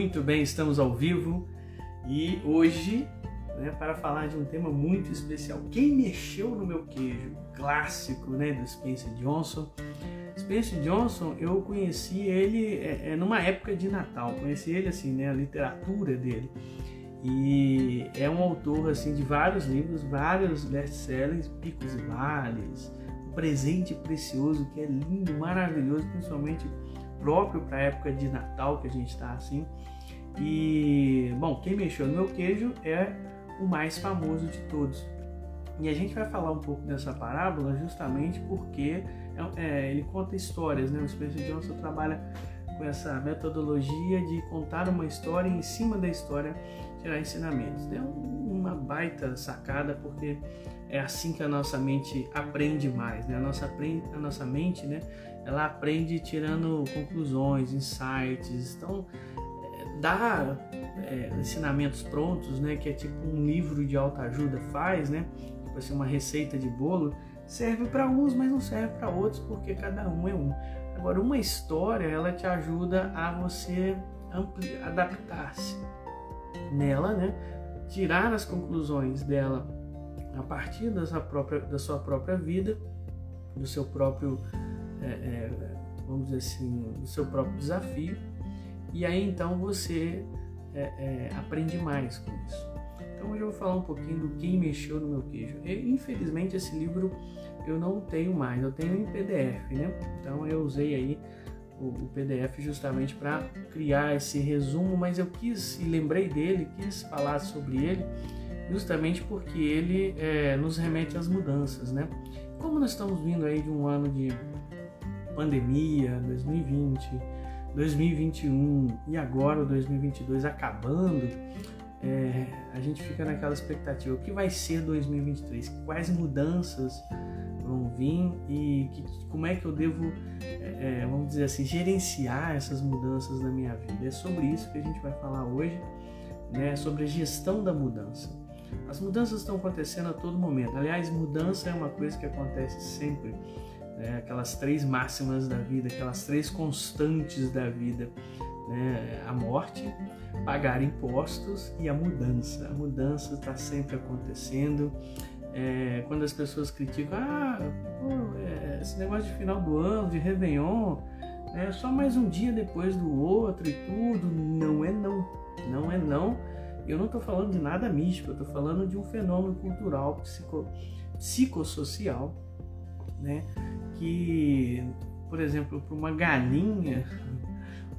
Muito bem, estamos ao vivo e hoje, né, para falar de um tema muito especial, quem mexeu no meu queijo, clássico, né, do Spencer Johnson. Spencer Johnson, eu conheci ele é, é, numa época de Natal, conheci ele assim, né, a literatura dele. E é um autor assim de vários livros, vários best-sellers, Picos e Vales, O Presente Precioso, que é lindo, maravilhoso, principalmente próprio para a época de Natal que a gente está assim. E, bom, quem mexeu no meu queijo é o mais famoso de todos. E a gente vai falar um pouco dessa parábola justamente porque é, é, ele conta histórias, né? O Spencer Johnson trabalha com essa metodologia de contar uma história e em cima da história tirar ensinamentos. É uma baita sacada porque é assim que a nossa mente aprende mais, né? A nossa, a nossa mente, né? Ela aprende tirando conclusões, insights. Então, é, dar é, ensinamentos prontos, né? Que é tipo um livro de autoajuda faz, né? Tipo assim, uma receita de bolo serve para uns, mas não serve para outros porque cada um é um. Agora, uma história, ela te ajuda a você adaptar-se nela, né? Tirar as conclusões dela a partir da sua própria, da sua própria vida, do seu próprio, é, é, vamos dizer assim, do seu próprio desafio, e aí então você é, é aprende mais com isso. Então hoje eu vou falar um pouquinho do quem mexeu no meu queijo. E, infelizmente esse livro eu não tenho mais, eu tenho em PDF, né? Então eu usei aí o, o PDF justamente para criar esse resumo, mas eu quis e lembrei dele, quis falar sobre ele justamente porque ele é, nos remete às mudanças, né? Como nós estamos vindo aí de um ano de pandemia, 2020, 2021 e agora o 2022 acabando, é, a gente fica naquela expectativa: o que vai ser 2023? Quais mudanças vão vir e que, como é que eu devo, é, é, vamos dizer assim, gerenciar essas mudanças na minha vida? É sobre isso que a gente vai falar hoje, né? Sobre a gestão da mudança. As mudanças estão acontecendo a todo momento. Aliás, mudança é uma coisa que acontece sempre. Né? Aquelas três máximas da vida, aquelas três constantes da vida: né? a morte, pagar impostos e a mudança. A mudança está sempre acontecendo. É, quando as pessoas criticam, ah, pô, é, esse negócio de final do ano, de Réveillon, é só mais um dia depois do outro e tudo. Não é não. Não é não eu não estou falando de nada místico, eu estou falando de um fenômeno cultural, psico, psicossocial, né? Que, por exemplo, para uma galinha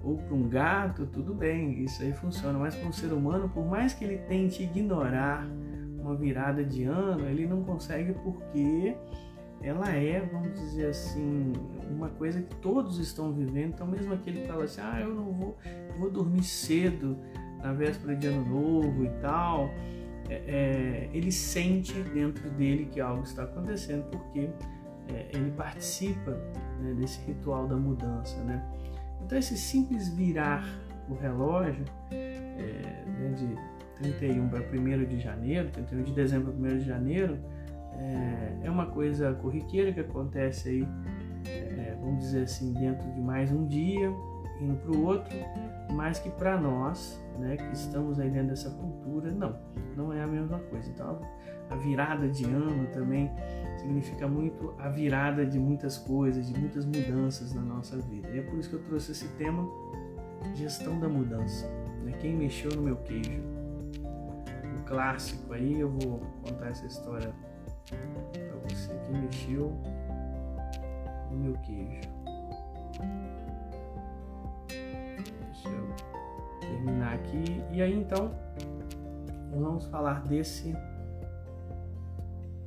ou para um gato, tudo bem, isso aí funciona, mas para um ser humano, por mais que ele tente ignorar uma virada de ano, ele não consegue porque ela é, vamos dizer assim, uma coisa que todos estão vivendo. Então, mesmo aquele que fala assim, ah, eu não vou, vou dormir cedo, na véspera de ano novo e tal, é, é, ele sente dentro dele que algo está acontecendo porque ele participa né, desse ritual da mudança, né? Então esse simples virar o relógio é, né, de 31 para 1 de janeiro, 31 de dezembro para 1 de janeiro, é, é, uma coisa corriqueira que acontece aí, é, vamos dizer assim, dentro de mais um dia, indo para o outro, mas que para nós, né, que estamos aí dentro dessa cultura, não, não é a mesma coisa. Então, a virada de ano também significa muito a virada de muitas coisas, de muitas mudanças na nossa vida. E é por isso que eu trouxe esse tema, gestão da mudança. Né? Quem mexeu no meu queijo? O clássico aí, eu vou contar essa história para você. Quem mexeu no meu queijo? Terminar aqui. E aí então vamos falar desse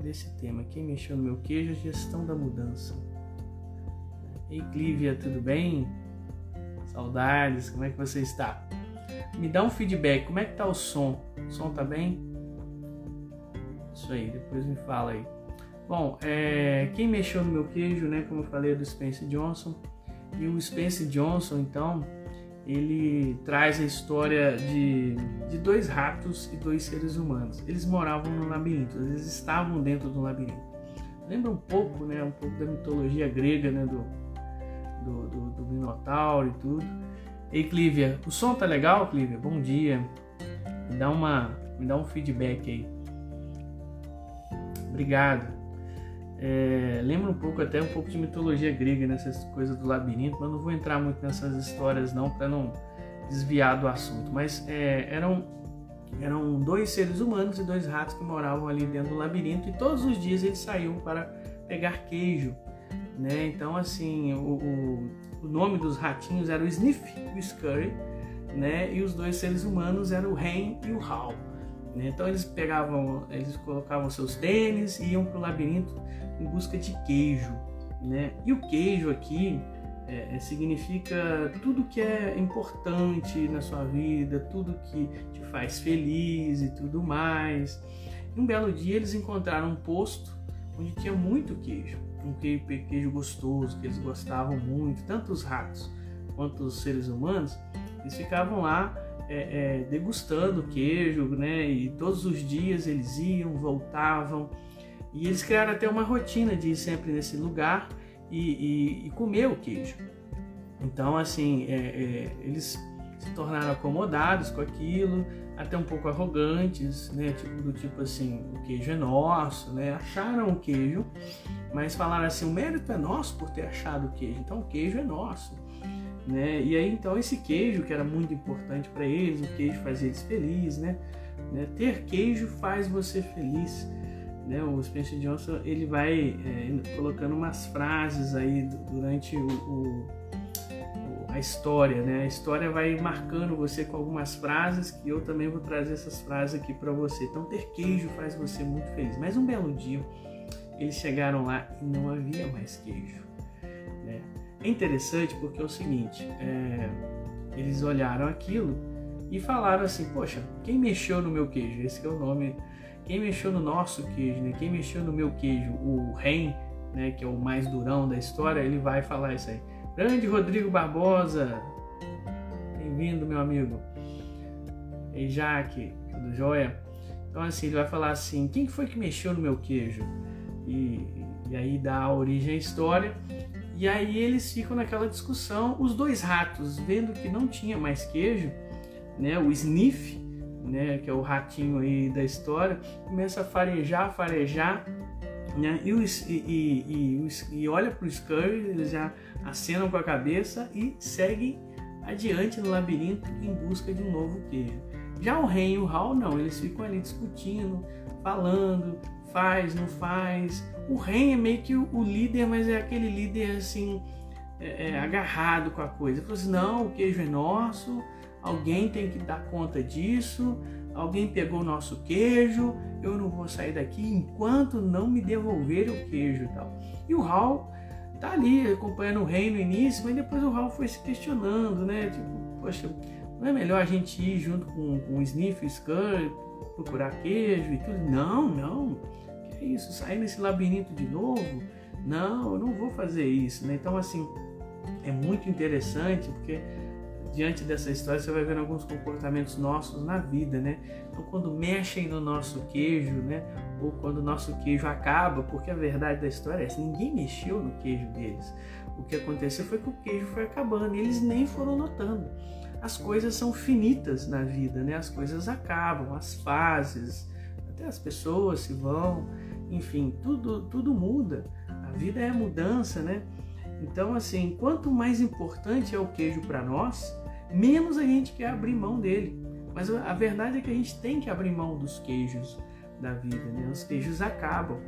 desse tema. Quem mexeu no meu queijo, a gestão da mudança. Ei, Clívia, tudo bem? Saudades, como é que você está? Me dá um feedback, como é que tá o som? O som tá bem? Isso aí, depois me fala aí. Bom, é, quem mexeu no meu queijo, né? Como eu falei, é do Spencer Johnson. E o Spencer Johnson, então, ele traz a história de, de dois ratos e dois seres humanos. Eles moravam no labirinto, eles estavam dentro do labirinto. Lembra um pouco, né, um pouco da mitologia grega, né, do, do, do, do Minotauro e tudo. Ei, Clívia, o som tá legal, Clívia? Bom dia. Me dá, uma, me dá um feedback aí. Obrigado. É, lembra um pouco, até um pouco de mitologia grega nessas coisas do labirinto, mas não vou entrar muito nessas histórias não, para não desviar do assunto. Mas é, eram, eram dois seres humanos e dois ratos que moravam ali dentro do labirinto e todos os dias eles saíam para pegar queijo. Né? Então, assim, o, o, o nome dos ratinhos era o Sniff o Scurry, né? e os dois seres humanos eram o Ren e o Hal. Né? Então, eles pegavam, eles colocavam seus tênis e iam para o labirinto em busca de queijo. Né? E o queijo aqui é, é, significa tudo que é importante na sua vida, tudo que te faz feliz e tudo mais. E um belo dia eles encontraram um posto onde tinha muito queijo, um queijo gostoso que eles gostavam muito, tanto os ratos quanto os seres humanos, eles ficavam lá é, é, degustando queijo, né? E todos os dias eles iam, voltavam e eles criaram até uma rotina de ir sempre nesse lugar e, e, e comer o queijo. Então, assim, é, é, eles se tornaram acomodados com aquilo, até um pouco arrogantes, né? Tipo, do tipo assim, o queijo é nosso, né? Acharam o queijo, mas falaram assim, o mérito é nosso por ter achado o queijo, então o queijo é nosso. Né? E aí então esse queijo que era muito importante para eles, o queijo fazia eles felizes, né? né? Ter queijo faz você feliz né, o Spencer Johnson ele vai é, colocando umas frases aí durante o, o, a história, né? A história vai marcando você com algumas frases que eu também vou trazer essas frases aqui para você. Então ter queijo faz você muito feliz. Mas um belo dia eles chegaram lá e não havia mais queijo. Né? É interessante porque é o seguinte, é, eles olharam aquilo e falaram assim, poxa, quem mexeu no meu queijo? Esse é o nome quem mexeu no nosso queijo, né? Quem mexeu no meu queijo, o Ren, né? Que é o mais durão da história, ele vai falar isso aí. Grande Rodrigo Barbosa, bem-vindo, meu amigo. E Jaque, tudo jóia? Então, assim, ele vai falar assim: quem foi que mexeu no meu queijo? E, e aí dá origem à história. E aí eles ficam naquela discussão, os dois ratos, vendo que não tinha mais queijo, né? O Sniff né, que é o ratinho aí da história, começa a farejar, farejar, né, e, e, e, e, e olha para o Scurry, eles já acenam com a cabeça e seguem adiante no labirinto em busca de um novo queijo. Já o Ren e o Hal não, eles ficam ali discutindo, falando, faz, não faz. O Ren é meio que o, líder, mas é aquele líder assim, é, é, agarrado com a coisa. Ele falou assim, não, o queijo é nosso, alguém tem que dar conta disso, alguém pegou o nosso queijo, eu não vou sair daqui enquanto não me devolver o queijo e tal. E o Hal tá ali acompanhando o rei no início, mas depois o Hal foi se questionando, né? Tipo, poxa, não é melhor a gente ir junto com, com o Sniff e o Scan, procurar queijo e tudo? Não, não. Isso? Sair nesse labirinto de novo? Não, eu não vou fazer isso, né? Então, assim, é muito interessante porque diante dessa história você vai vendo alguns comportamentos nossos na vida, né? Então quando mexem no nosso queijo, né? Ou quando o nosso queijo acaba, porque a verdade da história é essa, ninguém mexeu no queijo deles. O que aconteceu foi que o queijo foi acabando e eles nem foram notando. As coisas são finitas na vida, né? As coisas acabam, as fases, até as pessoas se vão, enfim, tudo tudo muda. A vida é mudança, né? Então, assim, quanto mais importante é o queijo para nós, menos a gente quer abrir mão dele. Mas a verdade é que a gente tem que abrir mão dos queijos da vida, né? Os queijos acabam.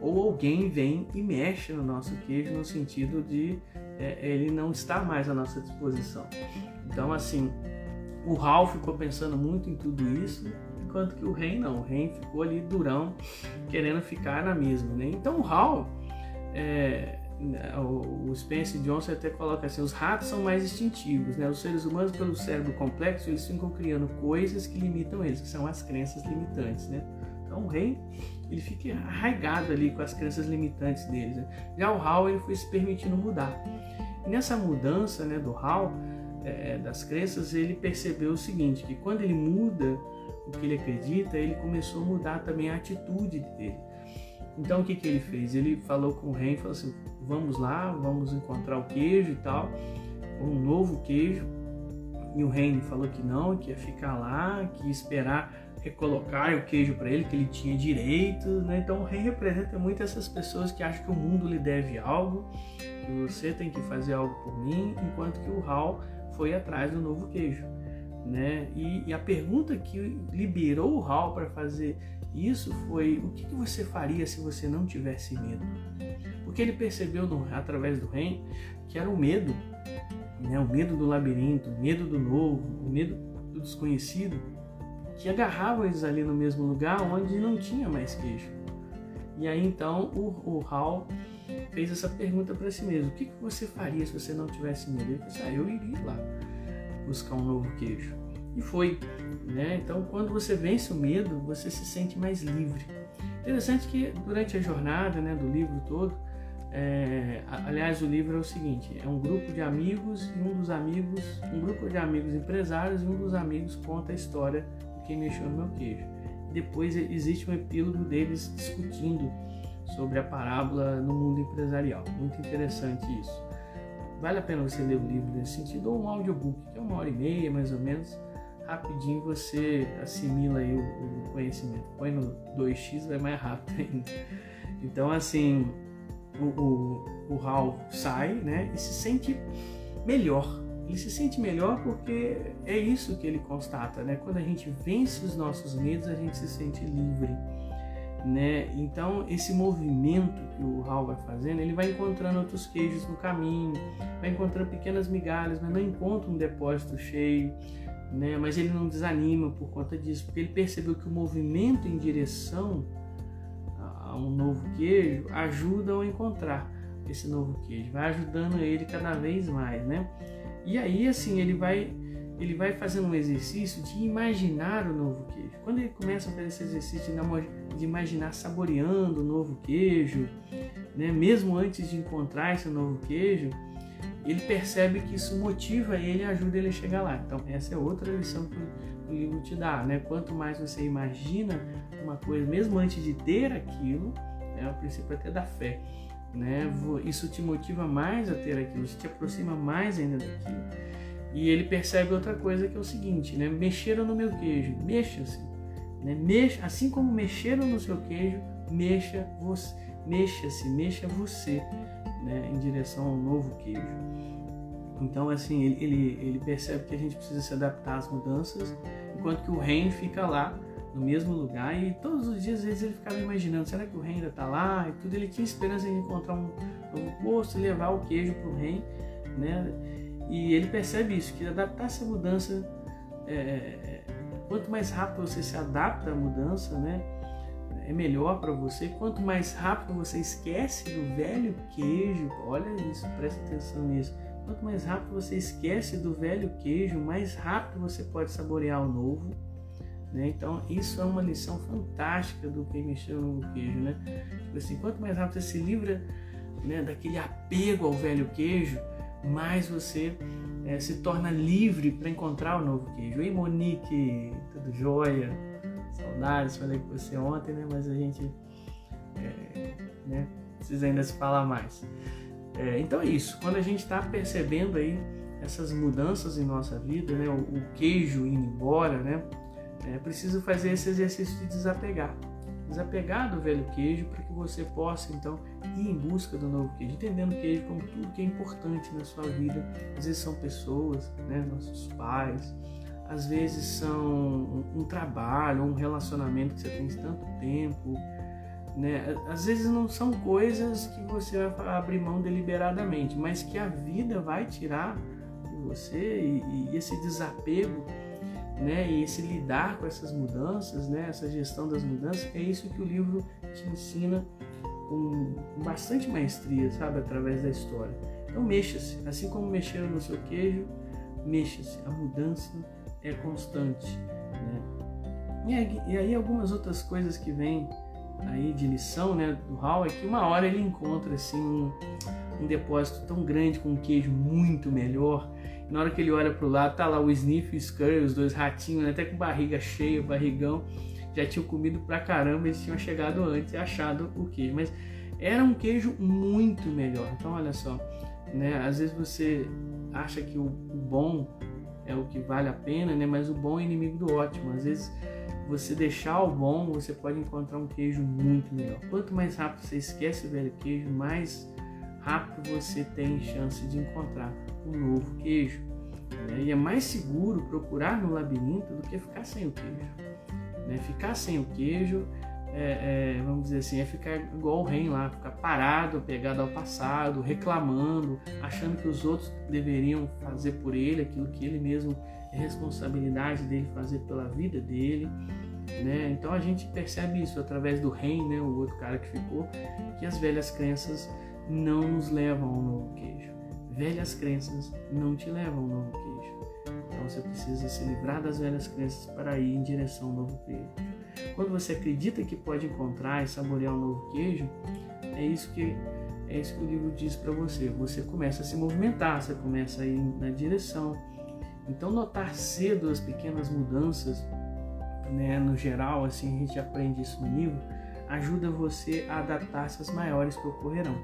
Ou alguém vem e mexe no nosso queijo no sentido de é, ele não estar mais à nossa disposição. Então, assim, o Ralph ficou pensando muito em tudo isso, enquanto que o Rei não. O Rei ficou ali durão, querendo ficar na mesma, né? Então, o Ralph, é, o Spencer Johnson até coloca assim, os ratos são mais instintivos, né? Os seres humanos, pelo cérebro complexo, eles ficam criando coisas que limitam eles, que são as crenças limitantes, né? Então o rei, ele fica arraigado ali com as crenças limitantes deles. Né? Já o Hal, ele foi se permitindo mudar. E nessa mudança, né, do Hal, é, das crenças, ele percebeu o seguinte, que quando ele muda o que ele acredita, ele começou a mudar também a atitude dele. Então o que, que ele fez? Ele falou com o rei, falou assim, vamos lá, vamos encontrar o queijo e tal, um novo queijo. E o Henry falou que não, que ia ficar lá, que ia esperar recolocar o queijo para ele, que ele tinha direito, né? Então o rei representa muito essas pessoas que acham que o mundo lhe deve algo, que você tem que fazer algo por mim, enquanto que o Hal foi atrás do novo queijo, né? E, e a pergunta que liberou o Hal para fazer isso foi o que, que, você faria se você não tivesse medo? Porque ele percebeu no, através do rei que era o medo, né? o medo do labirinto, o medo do novo, o medo do desconhecido, que agarravam eles ali no mesmo lugar onde não tinha mais queijo. E aí então o, o Hal fez essa pergunta para si mesmo: o que, que você faria se você não tivesse medo? Ele disse: ah, eu iria lá buscar um novo queijo. E foi. Né? Então, quando você vence o medo, você se sente mais livre. Interessante que durante a jornada né, do livro todo, é, aliás, o livro é o seguinte: é um grupo de amigos e um dos amigos, um grupo de amigos empresários e um dos amigos conta a história de quem mexeu no meu queijo. Depois existe um epílogo deles discutindo sobre a parábola no mundo empresarial. Muito interessante isso. Vale a pena você ler o livro nesse sentido ou um audiobook, que é uma hora e meia mais ou menos. Rapidinho você assimila aí o, o conhecimento. Põe no 2x, vai mais rápido ainda. Então, assim, o, o, o Hal sai né, e se sente melhor. Ele se sente melhor porque é isso que ele constata, né? Quando a gente vence os nossos medos, a gente se sente livre, né? Então, esse movimento que o Hal vai fazendo, ele vai encontrando outros queijos no caminho, vai encontrando pequenas migalhas, mas não encontra um depósito cheio, né? Mas ele não desanima por conta disso, porque ele percebeu que o movimento em direção a um novo queijo ajuda a encontrar esse novo queijo, vai ajudando ele cada vez mais, né? E aí assim ele vai ele vai fazendo um exercício de imaginar o novo queijo. Quando ele começa a fazer esse exercício de imaginar saboreando o novo queijo, né, mesmo antes de encontrar esse novo queijo, ele percebe que isso motiva ele e ajuda ele a chegar lá. Então, essa é outra lição que o livro te dá, né? Quanto mais você imagina uma coisa, mesmo antes de ter aquilo, é o princípio até da fé, né? Isso te motiva mais a ter aquilo, isso te aproxima mais ainda daquilo. E ele percebe outra coisa que é o seguinte, né? Mexeram no meu queijo, mexa-se, né? Mexa, assim como mexeram no seu queijo, mexa você, mexa-se, mexa você, né? Em direção ao novo queijo. Então, assim, ele, ele, ele, percebe que a gente precisa se adaptar às mudanças, enquanto que o reino fica lá, no mesmo lugar, e todos os dias, às vezes, ele ficava imaginando, será que o reino ainda está lá? E tudo, ele tinha esperança de encontrar um novo posto e levar o queijo para o reino, né? E ele percebe isso, que adaptar-se à mudança, é, é, quanto mais rápido você se adapta à mudança, né? É melhor para você. Quanto mais rápido você esquece do velho queijo, olha isso, presta atenção nisso Quanto mais rápido você esquece do velho queijo, mais rápido você pode saborear o novo. Né? Então, isso é uma lição fantástica do que mexeu no queijo. Né? Tipo assim, quanto mais rápido você se livra né, daquele apego ao velho queijo, mais você é, se torna livre para encontrar o novo queijo. Ei, Monique, tudo jóia? Saudades, falei com você ontem, né? mas a gente é, né, precisa ainda se falar mais. É, então é isso. Quando a gente está percebendo aí essas mudanças em nossa vida, né, o, o queijo indo embora, né, é preciso fazer esse exercício de desapegar. Desapegar do velho queijo para que você possa então ir em busca do novo queijo, entendendo o queijo como tudo que é importante na sua vida. Às vezes são pessoas, né, nossos pais, às vezes são um, trabalho, um relacionamento que você tem tanto tempo, né? Às vezes não são coisas que você vai abrir mão deliberadamente, mas que a vida vai tirar de você e, e esse desapego, né? E esse lidar com essas mudanças, né? Essa gestão das mudanças é isso que o livro te ensina com bastante maestria, sabe, através da história. Então mexa-se, assim como mexeram no seu queijo, mexa-se. A mudança é constante, né? E aí, e aí algumas outras coisas que vêm aí de lição né, do Hal é que uma hora ele encontra assim um, um depósito tão grande com um queijo muito melhor. E na hora que ele olha para o lado, tá lá o Sniff e o Scurry, os dois ratinhos, né, até com barriga cheia, barrigão, já tinham comido pra caramba, eles tinham chegado antes e achado o queijo. Mas era um queijo muito melhor. Então olha só, né, às vezes você acha que o bom é o que vale a pena, né? Mas o bom é inimigo do ótimo. Às vezes você deixar o bom, você pode encontrar um queijo muito melhor. Quanto mais rápido você esquece o velho queijo, mais rápido você tem chance de encontrar um novo queijo. Né? E é mais seguro procurar no labirinto do que ficar sem o queijo. Né? Ficar sem o queijo é, é, vamos dizer assim, é ficar igual o rei lá, ficar parado, pegado ao passado, reclamando, achando que os outros deveriam fazer por ele aquilo que ele mesmo é responsabilidade dele fazer pela vida dele. Né? Então a gente percebe isso através do rei, né, o outro cara que ficou, que as velhas crenças não nos levam ao novo queijo. Velhas crenças não te levam ao novo queijo. Então você precisa se livrar das velhas crenças para ir em direção ao novo queijo. Quando você acredita que pode encontrar e saborear um novo queijo, é isso que é isso que o livro diz para você. Você começa a se movimentar, você começa a ir na direção. Então notar cedo as pequenas mudanças, né, no geral, assim a gente aprende isso no livro, ajuda você a adaptar-se às maiores que ocorrerão.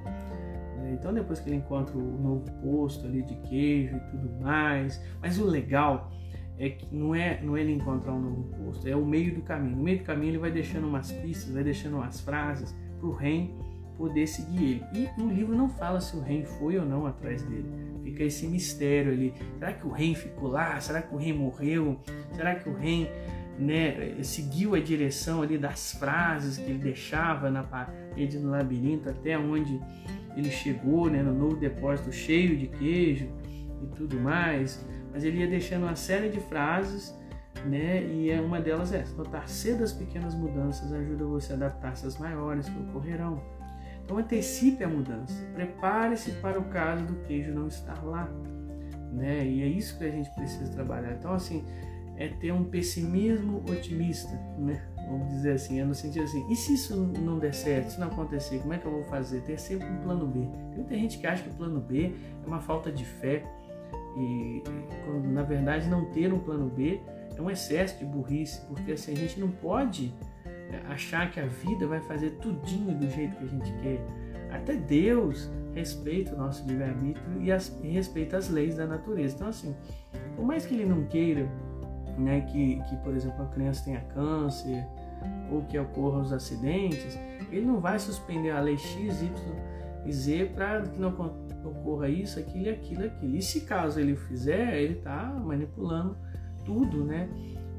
Então depois que ele encontra o novo posto ali de queijo e tudo mais, mas o legal é que não é, não é ele encontrar um novo posto, é o meio do caminho. No meio do caminho ele vai deixando umas pistas, vai deixando umas frases para o rei poder seguir ele. E o livro não fala se o rei foi ou não atrás dele. Fica esse mistério ali. Será que o rei ficou lá? Será que o rei morreu? Será que o rei né, seguiu a direção ali das frases que ele deixava na parede do labirinto até onde ele chegou né, no novo depósito cheio de queijo e tudo mais, mas ele ia deixando uma série de frases, né, e é uma delas é notar cedo as pequenas mudanças ajuda você a adaptar-se às maiores que ocorrerão. Então antecipe a mudança, prepare-se para o caso do queijo não estar lá, né, e é isso que a gente precisa trabalhar. Então assim, é ter um pessimismo otimista, né? vamos dizer assim, é no sentido assim, e se isso não der certo, se não acontecer, como é que eu vou fazer? Ter sempre um plano B. Tem muita gente que acha que o plano B é uma falta de fé e, na verdade não ter um plano B é um excesso de burrice, porque assim, a gente não pode é, achar que a vida vai fazer tudinho do jeito que a gente quer. Até Deus respeita o nosso livre-arbítrio e, e respeita as leis da natureza. Então assim, por mais que ele não queira né, que, que, por exemplo, a criança tenha câncer ou que ocorram os acidentes, ele não vai suspender a lei X, Y e Z para que não ocorra isso, aquilo, aquilo, aquilo. E se caso ele fizer, ele está manipulando tudo, né?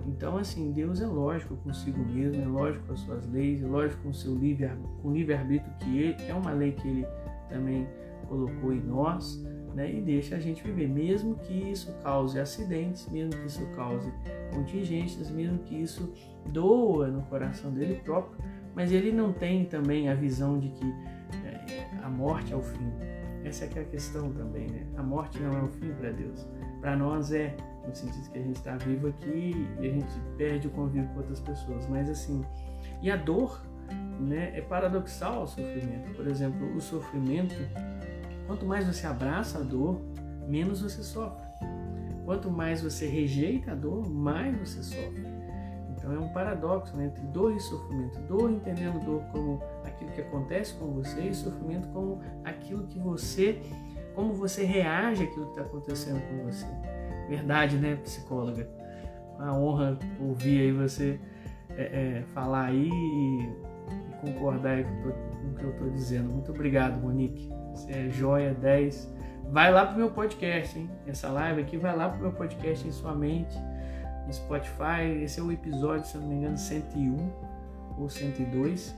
Então, assim, Deus é lógico consigo mesmo, é lógico com as suas leis, é lógico com o seu livre, com o livre-arbítrio que ele, é uma lei que ele também colocou em nós, né, e deixa a gente viver, mesmo que isso cause acidentes, mesmo que isso cause contingências, mesmo que isso doa no coração dele próprio, mas ele não tem também a visão de que é, a morte é o fim. Essa é, a questão também, né? A morte não é o fim para Deus. Para nós é, no sentido que a gente está vivo aqui e a gente perde o convívio com outras pessoas, mas assim, e a dor, né, é paradoxal ao sofrimento. Por exemplo, o sofrimento Quanto mais você abraça a dor, menos você sofre. Quanto mais você rejeita a dor, mais você sofre. Então é um paradoxo né, entre dor e sofrimento. Dor entendendo dor como aquilo que acontece com você e sofrimento como aquilo que você, como você reage àquilo que está acontecendo com você. Verdade, né, psicóloga? Uma honra ouvir aí você é, é, falar aí e, concordar com, com o que eu estou dizendo. Muito obrigado, Monique. Você é joia 10. Vai lá pro meu podcast, hein? Essa live aqui vai lá pro meu podcast em sua mente, no Spotify. Esse é o episódio, se eu não me engano, 101 ou 102.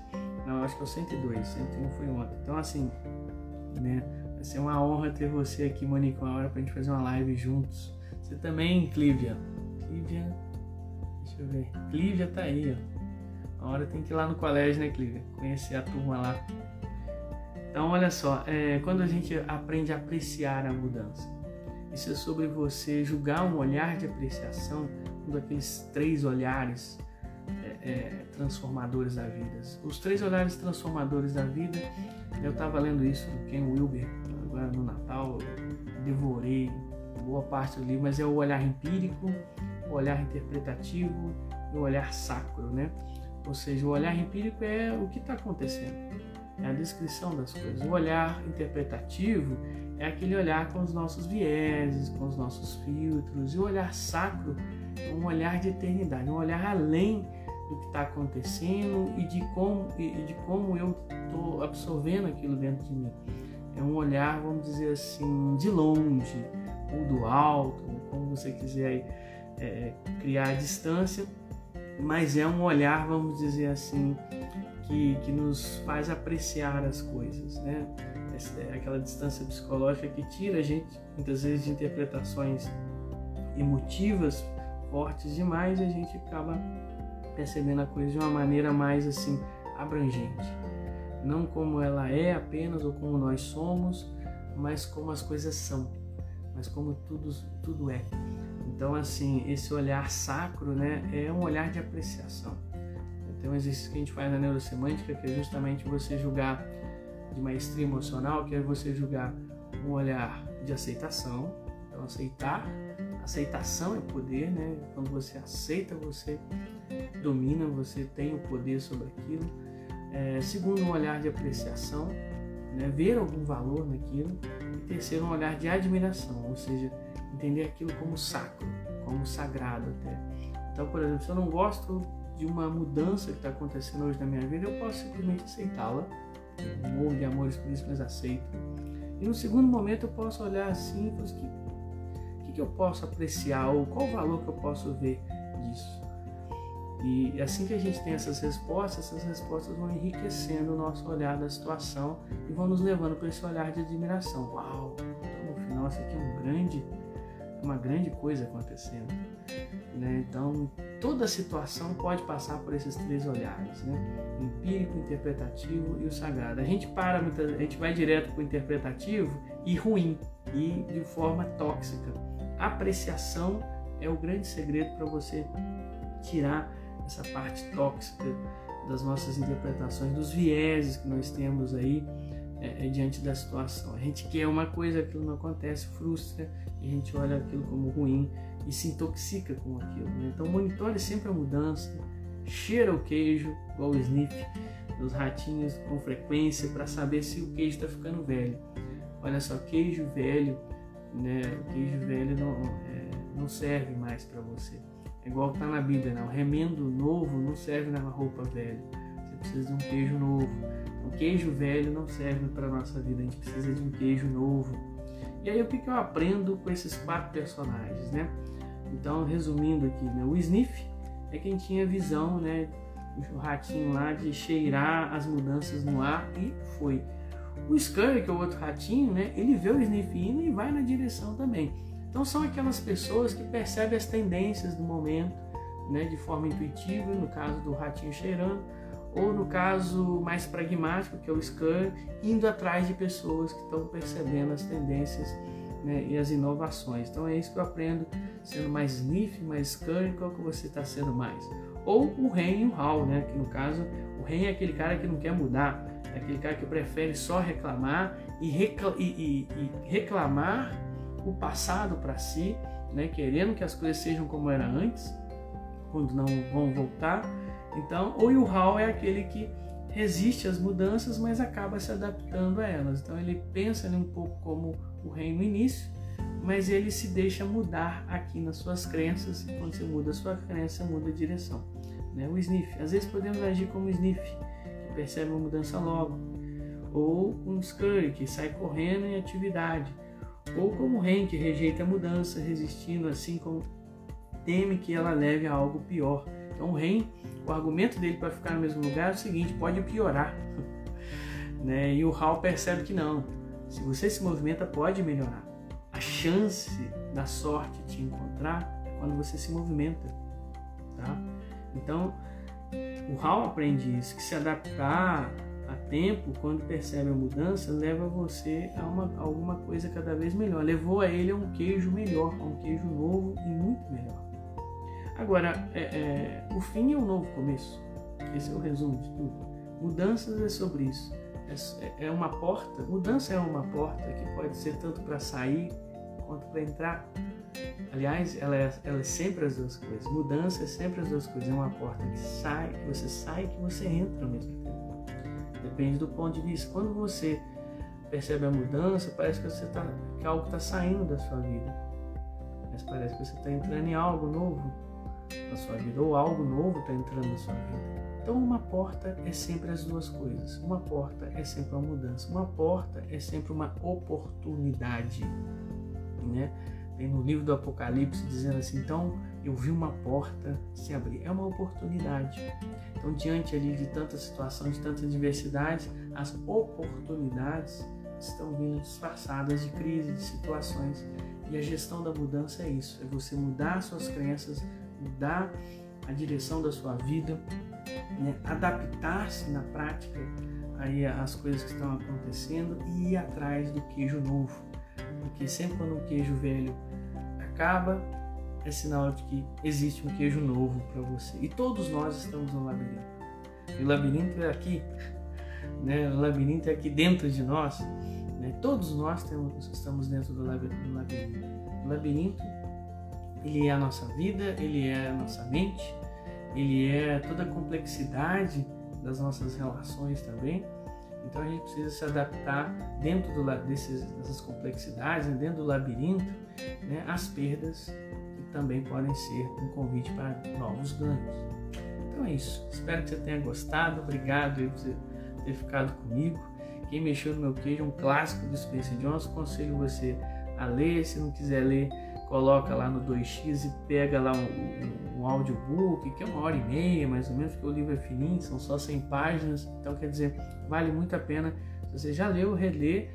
Não, acho que é o 102. 101 foi ontem. Então, assim, né? Vai ser uma honra ter você aqui, Monique, uma hora pra gente fazer uma live juntos. Você também, Clívia. Clívia. Deixa eu ver. Clívia tá aí, ó. Uma hora tem que ir lá no colégio, né, Clívia? Conhecer a turma lá. Então, olha só, é, quando a gente aprende a apreciar a mudança, isso é sobre você julgar um olhar de apreciação, um daqueles três olhares é, é, transformadores da vida. Os três olhares transformadores da vida, eu estava lendo isso do Ken Wilber, agora no Natal, devorei boa parte do livro, mas é o olhar empírico, o olhar interpretativo e o olhar sacro, né? Ou seja, o olhar empírico é o que está acontecendo é a descrição das coisas. O olhar interpretativo é aquele olhar com os nossos vieses, com os nossos filtros. E o olhar sacro é um olhar de eternidade, um olhar além do que está acontecendo e de como, e de como eu estou absorvendo aquilo dentro de mim. É um olhar, vamos dizer assim, de longe, ou do alto, como você quiser é, criar a distância, mas é um olhar, vamos dizer assim, que, que nos faz apreciar as coisas, né? É aquela distância psicológica que tira a gente, muitas vezes, de interpretações emotivas fortes demais e a gente acaba percebendo a coisa de uma maneira mais assim abrangente. Não como ela é apenas ou como nós somos, mas como as coisas são, mas como tudo, tudo é. Então, assim, esse olhar sacro né, é um olhar de apreciação. Tem um exercício que a gente faz na neurosemântica que é justamente você julgar de maestria emocional, que é você julgar um olhar de aceitação, então aceitar, aceitação é poder, né? Quando você aceita, você domina, você tem o poder sobre aquilo. É, segundo, um olhar de apreciação, né? ver algum valor naquilo. E terceiro, um olhar de admiração, ou seja, entender aquilo como sacro, como sagrado até. Então, por exemplo, se eu não gosto de uma mudança que está acontecendo hoje na minha vida, eu posso simplesmente aceitá-la. Morro de amores por isso, mas aceito. E no segundo momento eu posso olhar assim e falar, assim, que, que eu posso apreciar ou qual o valor que eu posso ver disso? E assim que a gente tem essas respostas, essas respostas vão enriquecendo o nosso olhar da situação e vão nos levando para esse olhar de admiração. Uau! Então, isso aqui é um grande, uma grande coisa acontecendo. Né? Então, toda situação pode passar por esses três olhares, né? empírico, interpretativo e o sagrado. A gente para, a gente vai direto para o interpretativo e ruim, e de forma tóxica. Apreciação é o grande segredo para você tirar essa parte tóxica das nossas interpretações, dos vieses que nós temos aí é, é, diante da situação. A gente quer uma coisa, aquilo não acontece, frustra, a gente olha aquilo como ruim e se intoxica com aquilo. Né? Então monitore sempre a mudança, cheira o queijo, igual o sniff dos ratinhos com frequência para saber se o queijo está ficando velho. Olha só, queijo velho, né? queijo velho não, é, não serve mais para você. É igual está na Bíblia, né? o remendo novo não serve na roupa velha. Você precisa de um queijo novo. O queijo velho não serve para nossa vida, a gente precisa de um queijo novo. E aí o que, que eu aprendo com esses quatro personagens, né? Então, resumindo aqui, né? o Sniff é quem tinha visão, né? O ratinho lá de cheirar as mudanças no ar e foi. O Scurry, que é o outro ratinho, né? Ele vê o Sniff indo e vai na direção também. Então são aquelas pessoas que percebem as tendências do momento, né? De forma intuitiva, no caso do ratinho cheirando, ou no caso mais pragmático, que é o Scurry, indo atrás de pessoas que estão percebendo as tendências né, e as inovações. Então é isso que eu aprendo, sendo mais sniff, mais scurry, qual que você está sendo mais. Ou o Ren e o Hal, né, que no caso o Ren é aquele cara que não quer mudar, é aquele cara que prefere só reclamar e, recla e, e, e reclamar o passado para si, né, querendo que as coisas sejam como era antes, quando não vão voltar. Então, ou o Hal é aquele que resiste às mudanças, mas acaba se adaptando a elas. Então ele pensa um pouco como o rei no início, mas ele se deixa mudar aqui nas suas crenças. E quando você muda a sua crença, muda a direção. Né? O sniff. Às vezes podemos agir como sniff, que percebe uma mudança logo. Ou um scurry, que sai correndo em atividade. Ou como o rei, que rejeita a mudança, resistindo assim como teme que ela leve a algo pior. Então o rei, o argumento dele para ficar no mesmo lugar é o seguinte, pode piorar. né? E o Hal percebe que não, se você se movimenta, pode melhorar. A chance da sorte te encontrar é quando você se movimenta. Tá? Então, o Hal aprende isso, que se adaptar a tempo, quando percebe a mudança, leva você a, uma, a alguma coisa cada vez melhor. Levou a ele a um queijo melhor, a um queijo novo e muito melhor. Agora, é, é, o fim é um novo começo. Esse é o resumo de tudo. Mudanças é sobre isso. É, é uma porta, mudança é uma porta que pode ser tanto para sair quanto para entrar. Aliás, ela é, ela é sempre as duas coisas. Mudança é sempre as duas coisas. É uma porta que sai, que você sai, que você entra ao mesmo tempo. Depende do ponto de vista. Quando você percebe a mudança, parece que você tá, que algo está saindo da sua vida. Mas parece que você está entrando em algo novo na sua vida, ou algo novo está entrando na sua vida. Então, uma porta é sempre as duas coisas. Uma porta é sempre uma mudança. Uma porta é sempre uma oportunidade. Né? Tem no livro do Apocalipse dizendo assim: então eu vi uma porta se abrir. É uma oportunidade. Então, diante ali de tanta situação, de tanta diversidade, as oportunidades estão vindo disfarçadas de crise, de situações. E a gestão da mudança é isso: é você mudar suas crenças, mudar a direção da sua vida, né? adaptar-se na prática aí às coisas que estão acontecendo e ir atrás do queijo novo. Porque sempre quando um queijo velho acaba, é sinal de que existe um queijo novo para você. E todos nós estamos no labirinto. E o labirinto é aqui, né? o labirinto é aqui dentro de nós. Né? Todos nós temos, estamos dentro do labirinto. O labirinto ele é a nossa vida, ele é a nossa mente, ele é toda a complexidade das nossas relações também. Então a gente precisa se adaptar dentro do, desses, dessas complexidades, né, dentro do labirinto, né, às perdas que também podem ser um convite para novos ganhos. Então é isso. Espero que você tenha gostado. Obrigado por ter ficado comigo. Quem mexeu no meu queijo, um clássico do Spencer Johnson, aconselho você a ler. Se não quiser ler, coloca lá no 2x e pega lá um, um, um audiobook, que é uma hora e meia mais ou menos, porque o livro é fininho, são só 100 páginas, então quer dizer, vale muito a pena. Se você já leu, reler,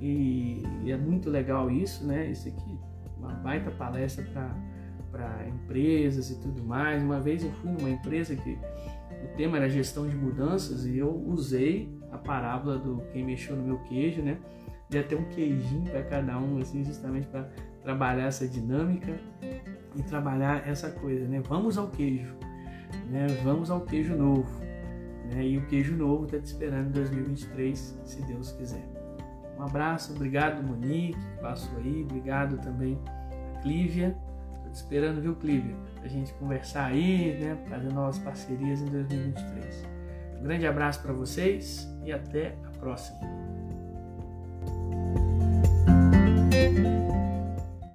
e, e é muito legal isso, né? Isso aqui, uma baita palestra para empresas e tudo mais. Uma vez eu fui numa empresa que o tema era gestão de mudanças e eu usei a parábola do quem mexeu no meu queijo, né? De até um queijinho para cada um, assim, justamente para trabalhar essa dinâmica e trabalhar essa coisa, né? Vamos ao queijo, né? Vamos ao queijo novo, né? E o queijo novo está te esperando em 2023, se Deus quiser. Um abraço, obrigado Monique, que passou aí, obrigado também Clívia. Estou te esperando, viu, Clívia? a gente conversar aí, né? Fazer novas parcerias em 2023. Um grande abraço para vocês e até a próxima.